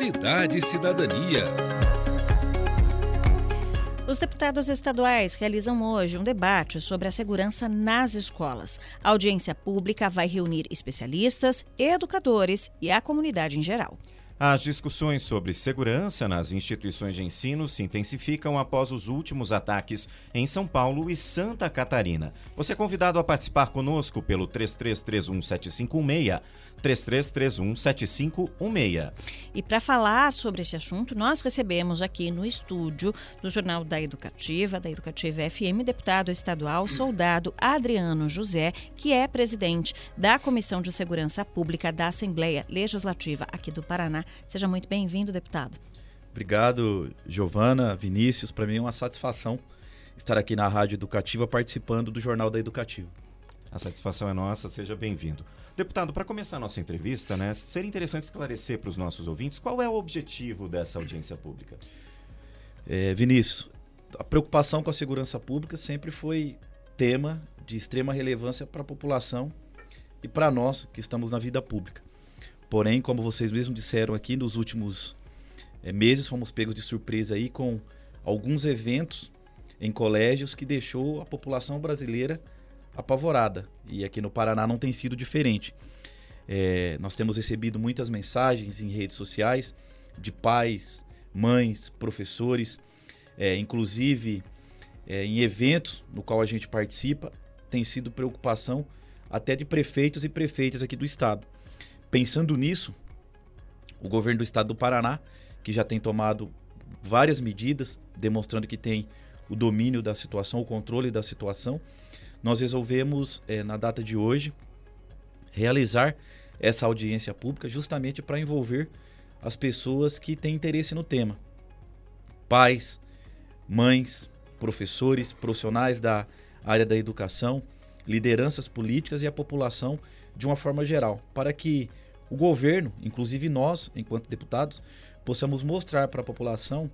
Cidade e Cidadania. Os deputados estaduais realizam hoje um debate sobre a segurança nas escolas. A audiência pública vai reunir especialistas, educadores e a comunidade em geral. As discussões sobre segurança nas instituições de ensino se intensificam após os últimos ataques em São Paulo e Santa Catarina. Você é convidado a participar conosco pelo 33317516, 33317516. E para falar sobre esse assunto, nós recebemos aqui no estúdio do Jornal da Educativa, da Educativa FM, deputado estadual soldado Adriano José, que é presidente da Comissão de Segurança Pública da Assembleia Legislativa aqui do Paraná. Seja muito bem-vindo, deputado. Obrigado, Giovana, Vinícius. Para mim é uma satisfação estar aqui na Rádio Educativa participando do Jornal da Educativa. A satisfação é nossa, seja bem-vindo. Deputado, para começar a nossa entrevista, né, seria interessante esclarecer para os nossos ouvintes qual é o objetivo dessa audiência pública. É, Vinícius, a preocupação com a segurança pública sempre foi tema de extrema relevância para a população e para nós que estamos na vida pública. Porém, como vocês mesmos disseram aqui, nos últimos é, meses fomos pegos de surpresa aí com alguns eventos em colégios que deixou a população brasileira apavorada. E aqui no Paraná não tem sido diferente. É, nós temos recebido muitas mensagens em redes sociais de pais, mães, professores, é, inclusive é, em eventos no qual a gente participa, tem sido preocupação até de prefeitos e prefeitas aqui do estado. Pensando nisso, o governo do estado do Paraná, que já tem tomado várias medidas demonstrando que tem o domínio da situação, o controle da situação, nós resolvemos, é, na data de hoje, realizar essa audiência pública justamente para envolver as pessoas que têm interesse no tema. Pais, mães, professores, profissionais da área da educação, lideranças políticas e a população de uma forma geral, para que o governo, inclusive nós, enquanto deputados, possamos mostrar para a população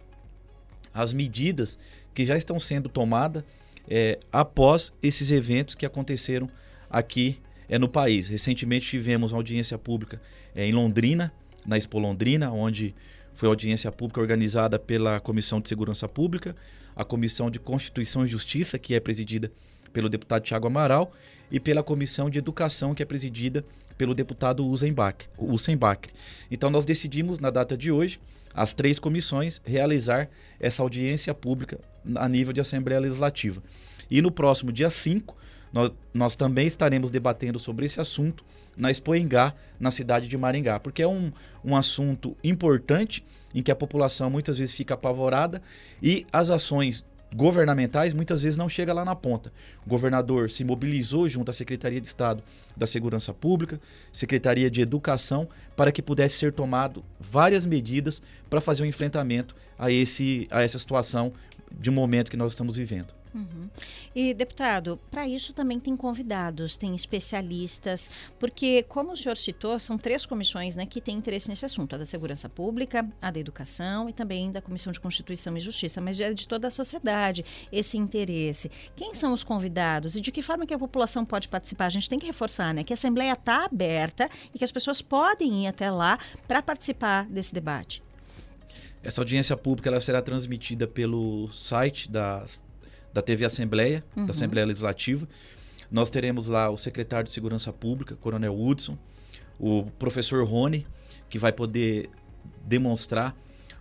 as medidas que já estão sendo tomadas é, após esses eventos que aconteceram aqui é, no país. Recentemente tivemos uma audiência pública é, em Londrina, na Expo Londrina, onde foi audiência pública organizada pela Comissão de Segurança Pública, a Comissão de Constituição e Justiça, que é presidida pelo deputado Tiago Amaral, e pela Comissão de Educação, que é presidida pelo deputado Hussein Bakri. Então nós decidimos, na data de hoje, as três comissões realizar essa audiência pública a nível de Assembleia Legislativa. E no próximo dia 5, nós, nós também estaremos debatendo sobre esse assunto na Expoengá, na cidade de Maringá, porque é um, um assunto importante em que a população muitas vezes fica apavorada e as ações governamentais muitas vezes não chega lá na ponta. O governador se mobilizou junto à Secretaria de Estado da Segurança Pública, Secretaria de Educação, para que pudesse ser tomado várias medidas para fazer um enfrentamento a, esse, a essa situação de momento que nós estamos vivendo. Uhum. E, deputado, para isso também tem convidados, tem especialistas, porque, como o senhor citou, são três comissões né, que têm interesse nesse assunto: a da Segurança Pública, a da Educação e também da Comissão de Constituição e Justiça, mas é de toda a sociedade esse interesse. Quem são os convidados e de que forma que a população pode participar? A gente tem que reforçar né, que a Assembleia está aberta e que as pessoas podem ir até lá para participar desse debate. Essa audiência pública ela será transmitida pelo site da da TV Assembleia, uhum. da Assembleia Legislativa. Nós teremos lá o secretário de Segurança Pública, Coronel Hudson, o professor Rony, que vai poder demonstrar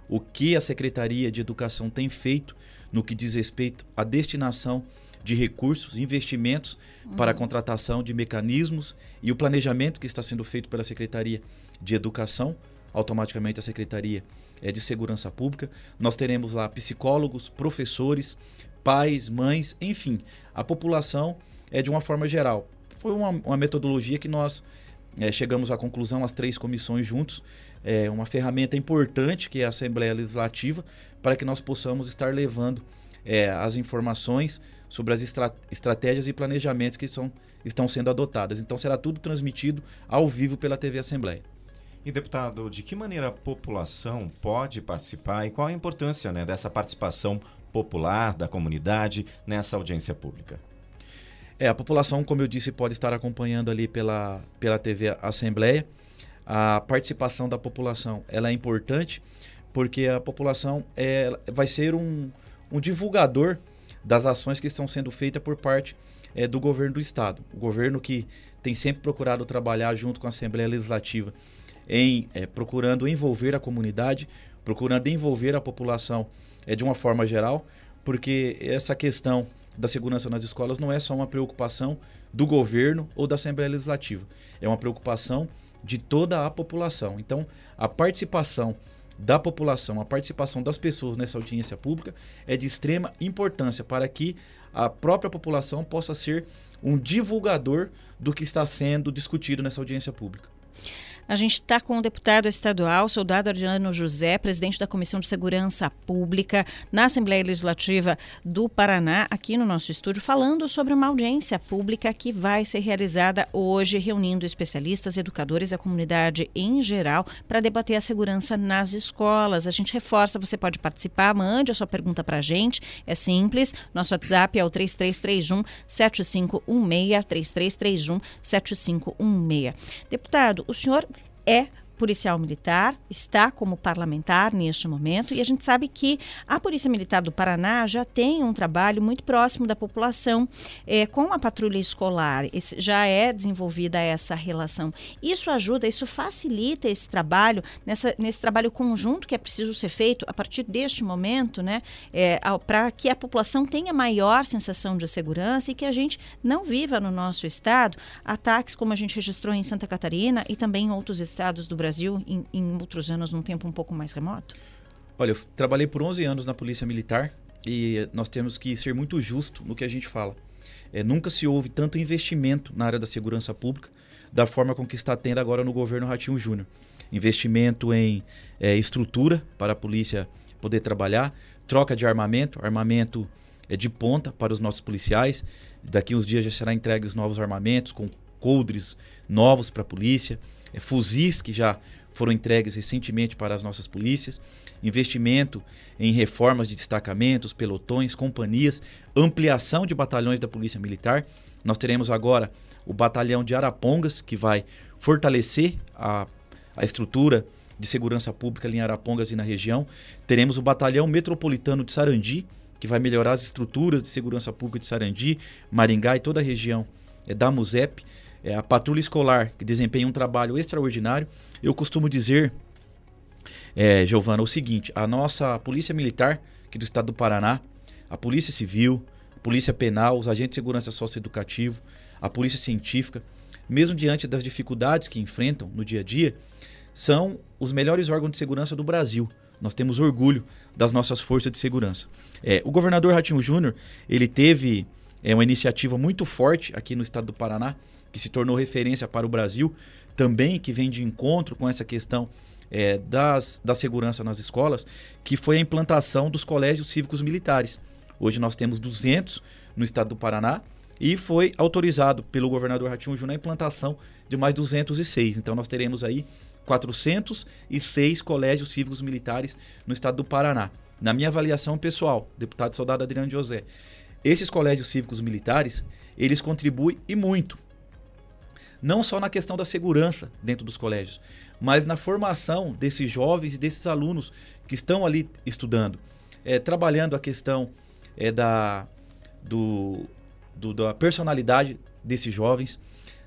o que a Secretaria de Educação tem feito no que diz respeito à destinação de recursos, investimentos uhum. para a contratação de mecanismos e o planejamento que está sendo feito pela Secretaria de Educação, automaticamente a Secretaria é, de Segurança Pública. Nós teremos lá psicólogos, professores, pais, mães, enfim, a população é de uma forma geral. Foi uma, uma metodologia que nós é, chegamos à conclusão, as três comissões juntos, é uma ferramenta importante que é a Assembleia Legislativa, para que nós possamos estar levando é, as informações sobre as estra estratégias e planejamentos que são, estão sendo adotadas. Então será tudo transmitido ao vivo pela TV Assembleia. E deputado, de que maneira a população pode participar e qual a importância né, dessa participação popular, da comunidade, nessa audiência pública? É, a população, como eu disse, pode estar acompanhando ali pela, pela TV Assembleia. a participação da população ela é importante porque a população é, vai ser um, um divulgador das ações que estão sendo feitas por parte é, do governo do estado. O governo que tem sempre procurado trabalhar junto com a Assembleia Legislativa em é, procurando envolver a comunidade, procurando envolver a população é, de uma forma geral, porque essa questão da segurança nas escolas não é só uma preocupação do governo ou da Assembleia Legislativa, é uma preocupação de toda a população. Então, a participação da população, a participação das pessoas nessa audiência pública é de extrema importância para que a própria população possa ser um divulgador do que está sendo discutido nessa audiência pública. A gente está com o deputado estadual, soldado Adriano José, presidente da Comissão de Segurança Pública na Assembleia Legislativa do Paraná, aqui no nosso estúdio, falando sobre uma audiência pública que vai ser realizada hoje, reunindo especialistas, educadores a comunidade em geral para debater a segurança nas escolas. A gente reforça, você pode participar, mande a sua pergunta para a gente, é simples. Nosso WhatsApp é o 3331 7516, 3331 7516. Deputado, o senhor é policial militar, está como parlamentar neste momento, e a gente sabe que a Polícia Militar do Paraná já tem um trabalho muito próximo da população é, com a patrulha escolar. Esse, já é desenvolvida essa relação. Isso ajuda, isso facilita esse trabalho, nessa, nesse trabalho conjunto que é preciso ser feito a partir deste momento, né? É, Para que a população tenha maior sensação de segurança e que a gente não viva no nosso estado ataques como a gente registrou em Santa Catarina e também em outros estados do Brasil Brasil em, em outros anos, num tempo um pouco mais remoto? Olha, eu trabalhei por 11 anos na Polícia Militar e nós temos que ser muito justo no que a gente fala. É, nunca se houve tanto investimento na área da segurança pública da forma com que está tendo agora no governo Ratinho Júnior. Investimento em é, estrutura para a polícia poder trabalhar, troca de armamento, armamento é, de ponta para os nossos policiais. Daqui uns dias já será entregue os novos armamentos com coldres novos para a polícia é, fuzis que já foram entregues recentemente para as nossas polícias, investimento em reformas de destacamentos, pelotões, companhias, ampliação de batalhões da Polícia Militar. Nós teremos agora o batalhão de Arapongas, que vai fortalecer a, a estrutura de segurança pública em Arapongas e na região. Teremos o batalhão metropolitano de Sarandi, que vai melhorar as estruturas de segurança pública de Sarandi, Maringá e toda a região é, da MUSEP é, a patrulha escolar, que desempenha um trabalho extraordinário. Eu costumo dizer, é, Giovana, o seguinte: a nossa Polícia Militar, aqui do estado do Paraná, a Polícia Civil, a Polícia Penal, os agentes de segurança socioeducativo, a Polícia Científica, mesmo diante das dificuldades que enfrentam no dia a dia, são os melhores órgãos de segurança do Brasil. Nós temos orgulho das nossas forças de segurança. É, o governador Ratinho Júnior, ele teve é, uma iniciativa muito forte aqui no estado do Paraná, que se tornou referência para o Brasil, também que vem de encontro com essa questão é, das, da segurança nas escolas, que foi a implantação dos colégios cívicos militares. Hoje nós temos 200 no estado do Paraná e foi autorizado pelo governador Ratinho Júnior a implantação de mais 206. Então nós teremos aí 406 colégios cívicos militares no estado do Paraná. Na minha avaliação pessoal, deputado soldado Adriano José, esses colégios cívicos militares, eles contribuem e muito não só na questão da segurança dentro dos colégios, mas na formação desses jovens e desses alunos que estão ali estudando, é, trabalhando a questão é, da, do, do, da personalidade desses jovens,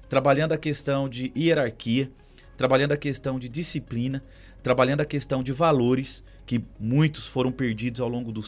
trabalhando a questão de hierarquia, trabalhando a questão de disciplina, trabalhando a questão de valores, que muitos foram perdidos ao longo do,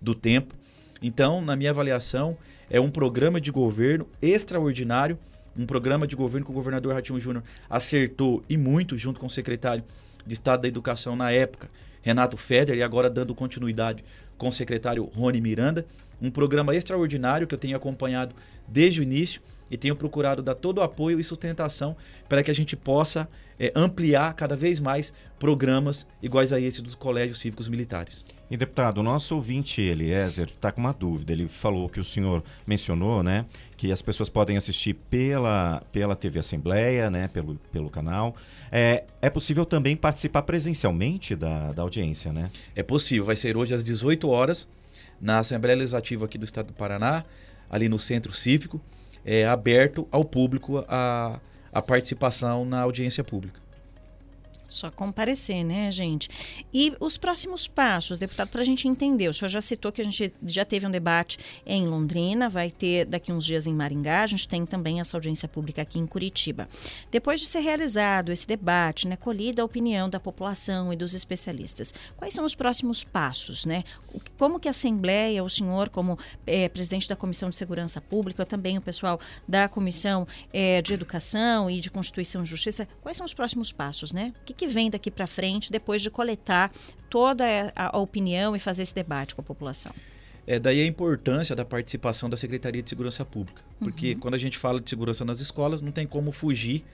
do tempo. Então, na minha avaliação, é um programa de governo extraordinário um programa de governo que o governador Ratinho Júnior acertou e muito junto com o secretário de Estado da Educação na época, Renato Feder, e agora dando continuidade com o secretário Rony Miranda. Um programa extraordinário que eu tenho acompanhado desde o início e tenho procurado dar todo o apoio e sustentação para que a gente possa é, ampliar cada vez mais programas iguais a esse dos colégios cívicos militares. E deputado, o nosso ouvinte Eliezer está com uma dúvida. Ele falou que o senhor mencionou, né, que as pessoas podem assistir pela, pela TV Assembleia, né, pelo, pelo canal. É, é possível também participar presencialmente da, da audiência, né? É possível. Vai ser hoje às 18 horas na Assembleia Legislativa aqui do Estado do Paraná, ali no Centro Cívico, é aberto ao público a, a participação na audiência pública. Só comparecer, né, gente? E os próximos passos, deputado, para a gente entender. O senhor já citou que a gente já teve um debate em Londrina, vai ter daqui uns dias em Maringá, a gente tem também essa audiência pública aqui em Curitiba. Depois de ser realizado esse debate, né, colhida a opinião da população e dos especialistas, quais são os próximos passos, né? Como que a Assembleia, o senhor como é, presidente da Comissão de Segurança Pública, também o pessoal da Comissão é, de Educação e de Constituição e Justiça, quais são os próximos passos, né? O que que vem daqui para frente depois de coletar toda a, a, opinião e fazer esse debate com a população? É daí a importância da participação da Secretaria de Segurança Pública, porque uhum. quando a gente fala de segurança nas escolas, não tem como fugir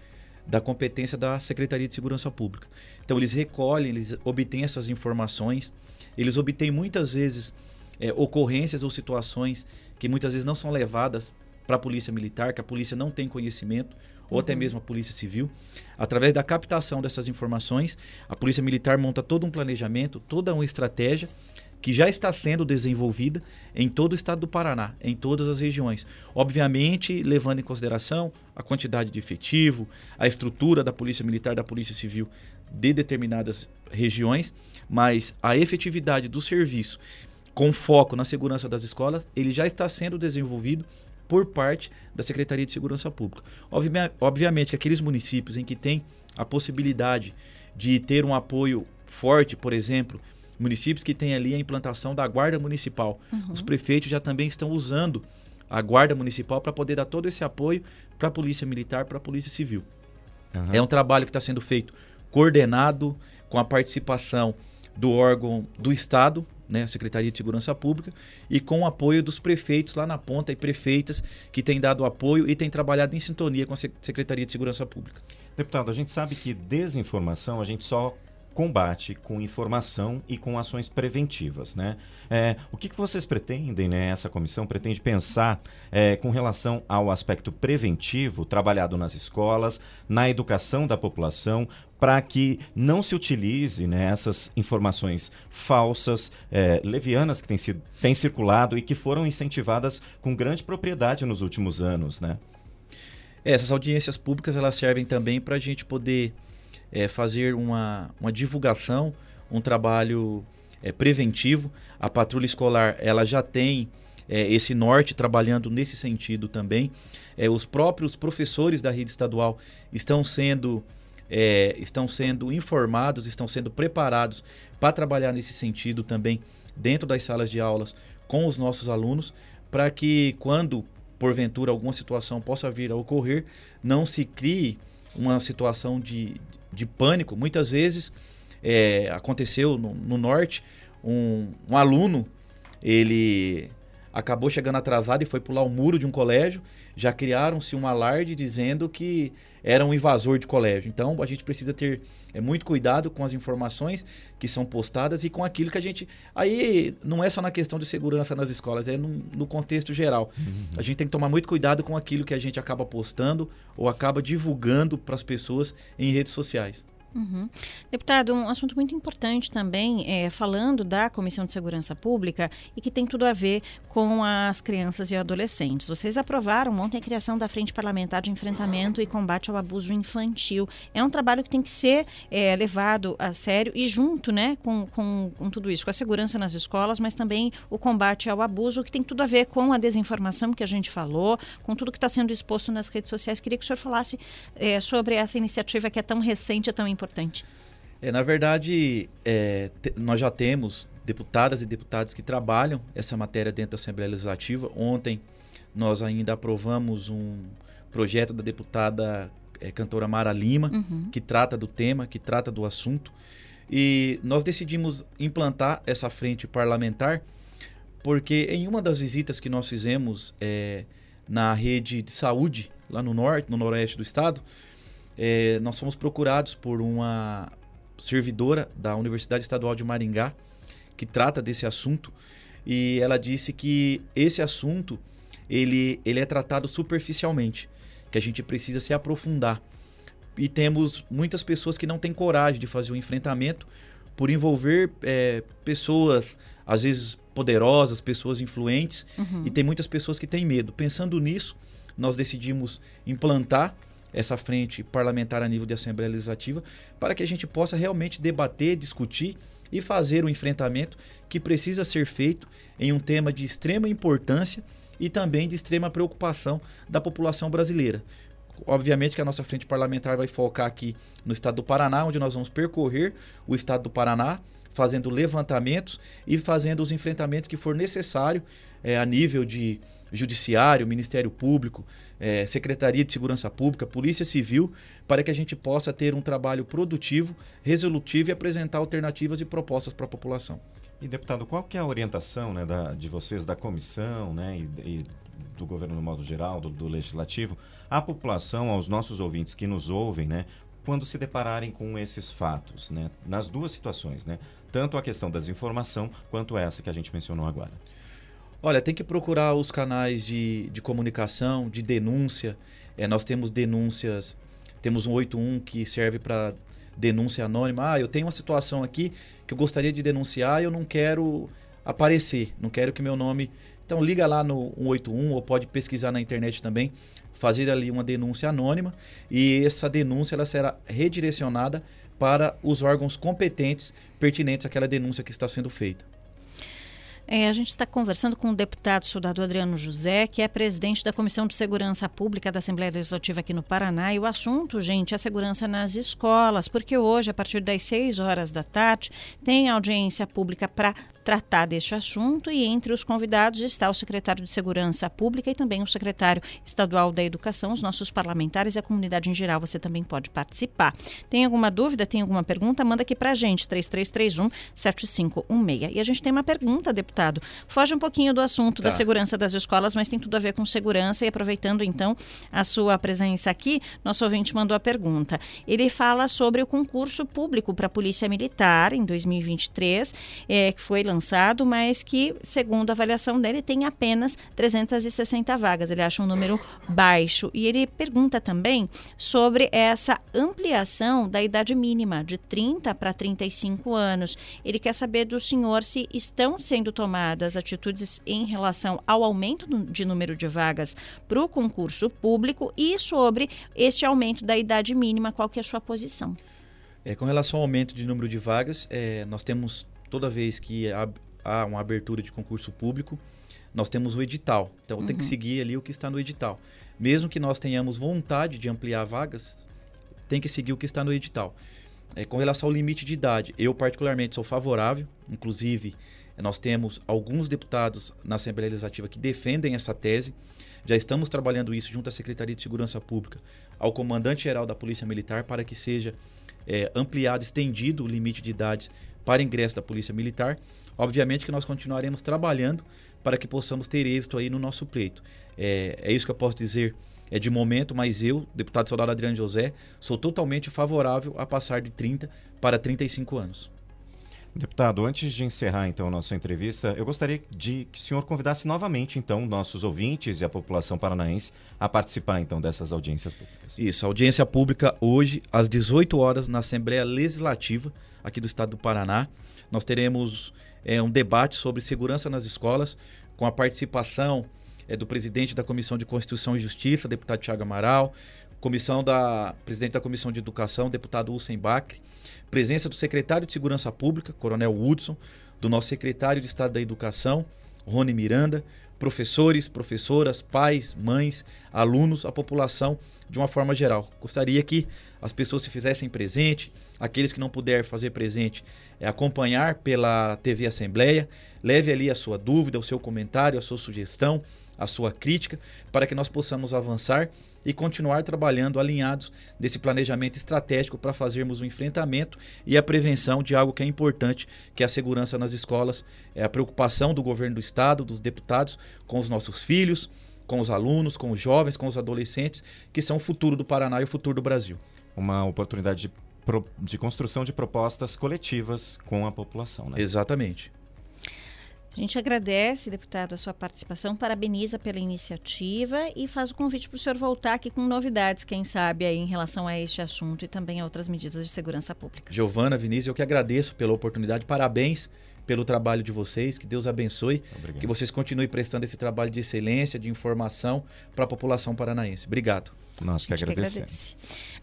da competência da Secretaria de Segurança Pública. Então eles recolhem, eles obtêm essas informações, eles obtêm muitas vezes é, ocorrências ou situações que muitas vezes não são levadas para a polícia militar, que a polícia não tem conhecimento, ou até uhum. mesmo a Polícia Civil. Através da captação dessas informações, a Polícia Militar monta todo um planejamento, toda uma estratégia que já está sendo desenvolvida em todo o estado do Paraná, em todas as regiões. Obviamente, levando em consideração a quantidade de efetivo, a estrutura da Polícia Militar, da Polícia Civil de determinadas regiões, mas a efetividade do serviço com foco na segurança das escolas, ele já está sendo desenvolvido por parte da Secretaria de Segurança Pública. Obviamente que aqueles municípios em que tem a possibilidade de ter um apoio forte, por exemplo, municípios que têm ali a implantação da guarda municipal, uhum. os prefeitos já também estão usando a guarda municipal para poder dar todo esse apoio para a polícia militar, para a polícia civil. Uhum. É um trabalho que está sendo feito coordenado com a participação do órgão do Estado, né, Secretaria de Segurança Pública, e com o apoio dos prefeitos lá na ponta e prefeitas que têm dado apoio e têm trabalhado em sintonia com a Secretaria de Segurança Pública. Deputado, a gente sabe que desinformação a gente só combate com informação e com ações preventivas, né? É, o que, que vocês pretendem, né? Essa comissão pretende pensar é, com relação ao aspecto preventivo trabalhado nas escolas, na educação da população, para que não se utilize né, essas informações falsas, é, levianas que têm, sido, têm circulado e que foram incentivadas com grande propriedade nos últimos anos, né? É, essas audiências públicas elas servem também para a gente poder é, fazer uma, uma divulgação, um trabalho é, preventivo. A patrulha escolar ela já tem é, esse norte trabalhando nesse sentido também. É, os próprios professores da rede estadual estão sendo é, estão sendo informados, estão sendo preparados para trabalhar nesse sentido também dentro das salas de aulas com os nossos alunos, para que quando porventura alguma situação possa vir a ocorrer, não se crie uma situação de, de pânico. Muitas vezes é, aconteceu no, no norte, um, um, aluno, ele acabou chegando atrasado e foi pular o muro de um colégio. Já criaram-se um alarde dizendo que era um invasor de colégio. Então a gente precisa ter é, muito cuidado com as informações que são postadas e com aquilo que a gente. Aí não é só na questão de segurança nas escolas, é no, no contexto geral. Uhum. A gente tem que tomar muito cuidado com aquilo que a gente acaba postando ou acaba divulgando para as pessoas em redes sociais. Uhum. Deputado, um assunto muito importante também, é, falando da Comissão de Segurança Pública e que tem tudo a ver com as crianças e adolescentes. Vocês aprovaram ontem a criação da Frente Parlamentar de Enfrentamento e Combate ao Abuso Infantil. É um trabalho que tem que ser é, levado a sério e junto né, com, com, com, tudo isso, com a segurança nas escolas, mas também o combate ao abuso, que tem tudo a ver com a desinformação que a gente falou, com tudo que está sendo exposto nas redes sociais. Queria que o senhor falasse é, sobre essa iniciativa que é tão recente e tão importante importante? É, na verdade, é, te, nós já temos deputadas e deputados que trabalham essa matéria dentro da Assembleia Legislativa. Ontem nós ainda aprovamos um projeto da deputada é, cantora Mara Lima, uhum. que trata do tema, que trata do assunto. E nós decidimos implantar essa frente parlamentar porque em uma das visitas que nós fizemos é, na rede de saúde, lá no norte, no noroeste do estado, é, nós fomos procurados por uma servidora da Universidade Estadual de Maringá que trata desse assunto e ela disse que esse assunto ele, ele é tratado superficialmente, que a gente precisa se aprofundar. E temos muitas pessoas que não têm coragem de fazer o enfrentamento por envolver é, pessoas, às vezes poderosas, pessoas influentes, uhum. e tem muitas pessoas que têm medo. Pensando nisso, nós decidimos implantar essa frente parlamentar a nível de Assembleia Legislativa, para que a gente possa realmente debater, discutir e fazer o enfrentamento que precisa ser feito em um tema de extrema importância e também de extrema preocupação da população brasileira. Obviamente que a nossa frente parlamentar vai focar aqui no estado do Paraná, onde nós vamos percorrer o estado do Paraná, fazendo levantamentos e fazendo os enfrentamentos que for necessário é, a nível de Judiciário, Ministério Público, é, Secretaria de Segurança Pública, Polícia Civil, para que a gente possa ter um trabalho produtivo, resolutivo e apresentar alternativas e propostas para a população. E, deputado, qual que é a orientação né, da, de vocês, da comissão né, e, e do governo no modo geral, do, do, legislativo, à população, aos nossos ouvintes que nos ouvem, né, quando se depararem com esses fatos, né, nas duas situações, né, tanto a questão da desinformação quanto essa que a gente mencionou agora? Olha, tem que procurar os canais de, de comunicação, de denúncia. É, nós temos denúncias, temos um 81 que serve para denúncia anônima. Ah, eu tenho uma situação aqui que eu gostaria de denunciar e eu não quero aparecer, não quero que meu nome. Então liga lá no 181 ou pode pesquisar na internet também, fazer ali uma denúncia anônima e essa denúncia ela será redirecionada para os órgãos competentes pertinentes àquela denúncia que está sendo feita. É, a gente está conversando com o deputado soldado Adriano José, que é presidente da Comissão de Segurança Pública da Assembleia Legislativa aqui no Paraná. E o assunto, gente, é a segurança nas escolas, porque hoje, a partir das 6 horas da tarde, tem audiência pública para tratar deste assunto e entre os convidados está o secretário de Segurança Pública e também o secretário estadual da Educação, os nossos parlamentares e a comunidade em geral. Você também pode participar. Tem alguma dúvida, tem alguma pergunta? Manda aqui para a gente, 3331 7516. E a gente tem uma pergunta, deputado. Foge um pouquinho do assunto tá. da segurança das escolas, mas tem tudo a ver com segurança e aproveitando então a sua presença aqui, nosso ouvinte mandou a pergunta. Ele fala sobre o concurso público para a Polícia Militar em 2023, é, que foi lançado lançado, mas que, segundo a avaliação dele, tem apenas 360 vagas. Ele acha um número baixo. E ele pergunta também sobre essa ampliação da idade mínima de 30 para 35 anos. Ele quer saber do senhor se estão sendo tomadas atitudes em relação ao aumento de número de vagas para o concurso público e sobre este aumento da idade mínima, qual que é a sua posição? É, com relação ao aumento de número de vagas, é, nós temos toda vez que há uma abertura de concurso público, nós temos o edital. Então uhum. tem que uhum. seguir ali o que está no edital. Mesmo que nós tenhamos vontade de ampliar vagas, tem que seguir o que está no edital. É, com relação ao limite de idade, eu particularmente sou favorável, inclusive nós temos alguns deputados na Assembleia Legislativa que defendem essa tese. Já estamos trabalhando isso junto à Secretaria de Segurança Pública, ao comandante-geral da Polícia Militar, para que seja é, ampliado, estendido o limite de idades para ingresso da Polícia Militar. Obviamente que nós continuaremos trabalhando para que possamos ter êxito aí no nosso pleito. É, é isso que eu posso dizer é de momento, mas eu, deputado soldado Adriano José, sou totalmente favorável a passar de 30 para 35 anos. Deputado, antes de encerrar então nossa entrevista, eu gostaria de que o senhor convidasse novamente então nossos ouvintes e a população paranaense a participar então dessas audiências públicas. Isso, audiência pública hoje às 18 horas na Assembleia Legislativa aqui do estado do Paraná. Nós teremos é, um debate sobre segurança nas escolas com a participação é, do presidente da Comissão de Constituição e Justiça, deputado Tiago Amaral, comissão da presidente da Comissão de Educação, deputado Hussein Bacri, Presença do secretário de Segurança Pública, Coronel Hudson, do nosso secretário de Estado da Educação, Rony Miranda, professores, professoras, pais, mães, alunos, a população de uma forma geral. Gostaria que as pessoas se fizessem presente, aqueles que não puderem fazer presente, é, acompanhar pela TV Assembleia, leve ali a sua dúvida, o seu comentário, a sua sugestão, a sua crítica, para que nós possamos avançar e continuar trabalhando alinhados desse planejamento estratégico para fazermos o enfrentamento e a prevenção de algo que é importante, que é a segurança nas escolas, é a preocupação do governo do estado, dos deputados com os nossos filhos, com os alunos, com os jovens, com os adolescentes, que são o futuro do Paraná e o futuro do Brasil. Uma oportunidade de, de construção de propostas coletivas com a população, né? Exatamente. A gente agradece, deputado, a sua participação, parabeniza pela iniciativa e faz o convite para o senhor voltar aqui com novidades, quem sabe, aí, em relação a este assunto e também a outras medidas de segurança pública. Giovana, Vinícius, eu que agradeço pela oportunidade, parabéns pelo trabalho de vocês, que Deus abençoe, Obrigado. que vocês continuem prestando esse trabalho de excelência, de informação para a população paranaense. Obrigado. Nós que agradecemos. agradece.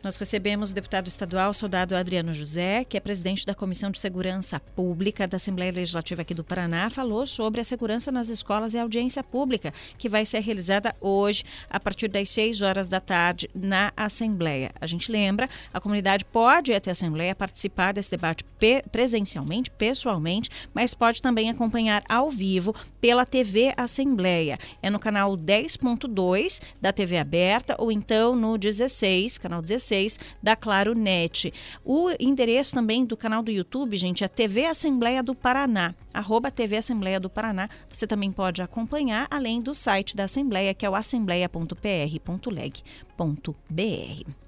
Nós recebemos o deputado estadual, soldado Adriano José, que é presidente da Comissão de Segurança Pública da Assembleia Legislativa aqui do Paraná, falou sobre a segurança nas escolas e a audiência pública, que vai ser realizada hoje, a partir das 6 horas da tarde, na Assembleia. A gente lembra, a comunidade pode ir até a Assembleia participar desse debate pe- presencialmente, pessoalmente, mas pode também acompanhar ao vivo pela TV Assembleia. É no canal 10.2 da TV aberta ou então no 16, canal 16 da Claro Net. O endereço também do canal do YouTube, gente, é TV Assembleia do Paraná, arroba TV Assembleia do Paraná. Você também pode acompanhar, além do site da Assembleia, que é o assembleia.pr.leg.br.